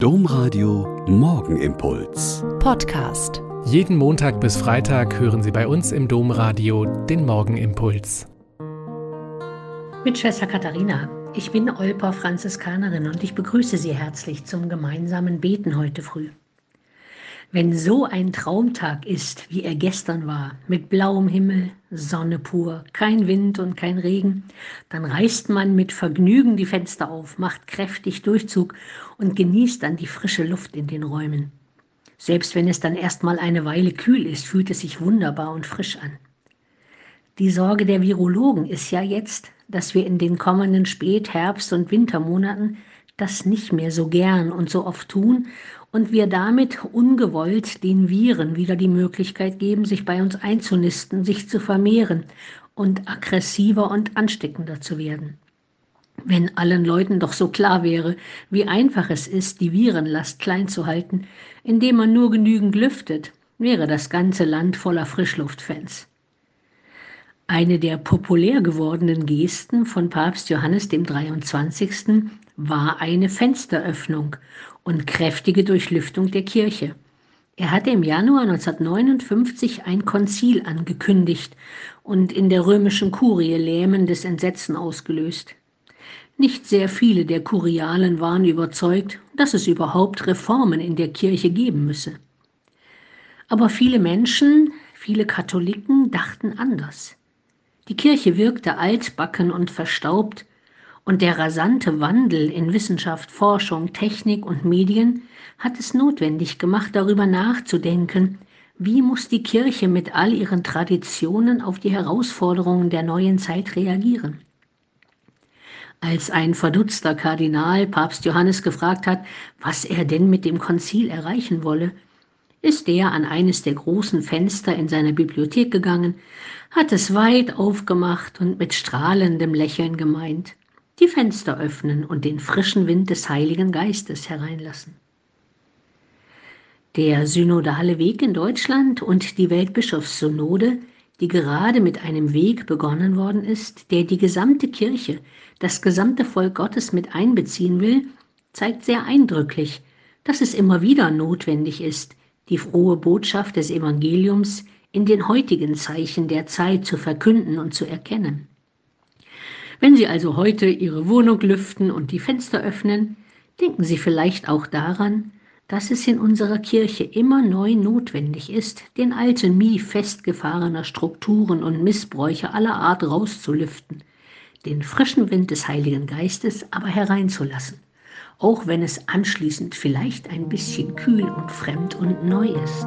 Domradio Morgenimpuls. Podcast. Jeden Montag bis Freitag hören Sie bei uns im Domradio den Morgenimpuls. Mit Schwester Katharina. Ich bin Olper Franziskanerin und ich begrüße Sie herzlich zum gemeinsamen Beten heute früh. Wenn so ein Traumtag ist, wie er gestern war, mit blauem Himmel, Sonne pur, kein Wind und kein Regen, dann reißt man mit Vergnügen die Fenster auf, macht kräftig Durchzug und genießt dann die frische Luft in den Räumen. Selbst wenn es dann erstmal eine Weile kühl ist, fühlt es sich wunderbar und frisch an. Die Sorge der Virologen ist ja jetzt, dass wir in den kommenden Spät-, Herbst- und Wintermonaten das nicht mehr so gern und so oft tun und wir damit ungewollt den Viren wieder die Möglichkeit geben, sich bei uns einzunisten, sich zu vermehren und aggressiver und ansteckender zu werden. Wenn allen Leuten doch so klar wäre, wie einfach es ist, die Virenlast klein zu halten, indem man nur genügend lüftet, wäre das ganze Land voller Frischluftfans. Eine der populär gewordenen Gesten von Papst Johannes dem 23. war eine Fensteröffnung und kräftige Durchlüftung der Kirche. Er hatte im Januar 1959 ein Konzil angekündigt und in der römischen Kurie lähmendes Entsetzen ausgelöst. Nicht sehr viele der Kurialen waren überzeugt, dass es überhaupt Reformen in der Kirche geben müsse. Aber viele Menschen, viele Katholiken dachten anders. Die Kirche wirkte altbacken und verstaubt, und der rasante Wandel in Wissenschaft, Forschung, Technik und Medien hat es notwendig gemacht, darüber nachzudenken, wie muss die Kirche mit all ihren Traditionen auf die Herausforderungen der neuen Zeit reagieren. Als ein verdutzter Kardinal Papst Johannes gefragt hat, was er denn mit dem Konzil erreichen wolle, ist er an eines der großen Fenster in seiner Bibliothek gegangen, hat es weit aufgemacht und mit strahlendem Lächeln gemeint, die Fenster öffnen und den frischen Wind des Heiligen Geistes hereinlassen. Der synodale Weg in Deutschland und die Weltbischofssynode, die gerade mit einem Weg begonnen worden ist, der die gesamte Kirche, das gesamte Volk Gottes mit einbeziehen will, zeigt sehr eindrücklich, dass es immer wieder notwendig ist, die frohe Botschaft des Evangeliums in den heutigen Zeichen der Zeit zu verkünden und zu erkennen. Wenn Sie also heute Ihre Wohnung lüften und die Fenster öffnen, denken Sie vielleicht auch daran, dass es in unserer Kirche immer neu notwendig ist, den alten Mie festgefahrener Strukturen und Missbräuche aller Art rauszulüften, den frischen Wind des Heiligen Geistes aber hereinzulassen, auch wenn es anschließend vielleicht ein bisschen kühl und fremd und neu ist.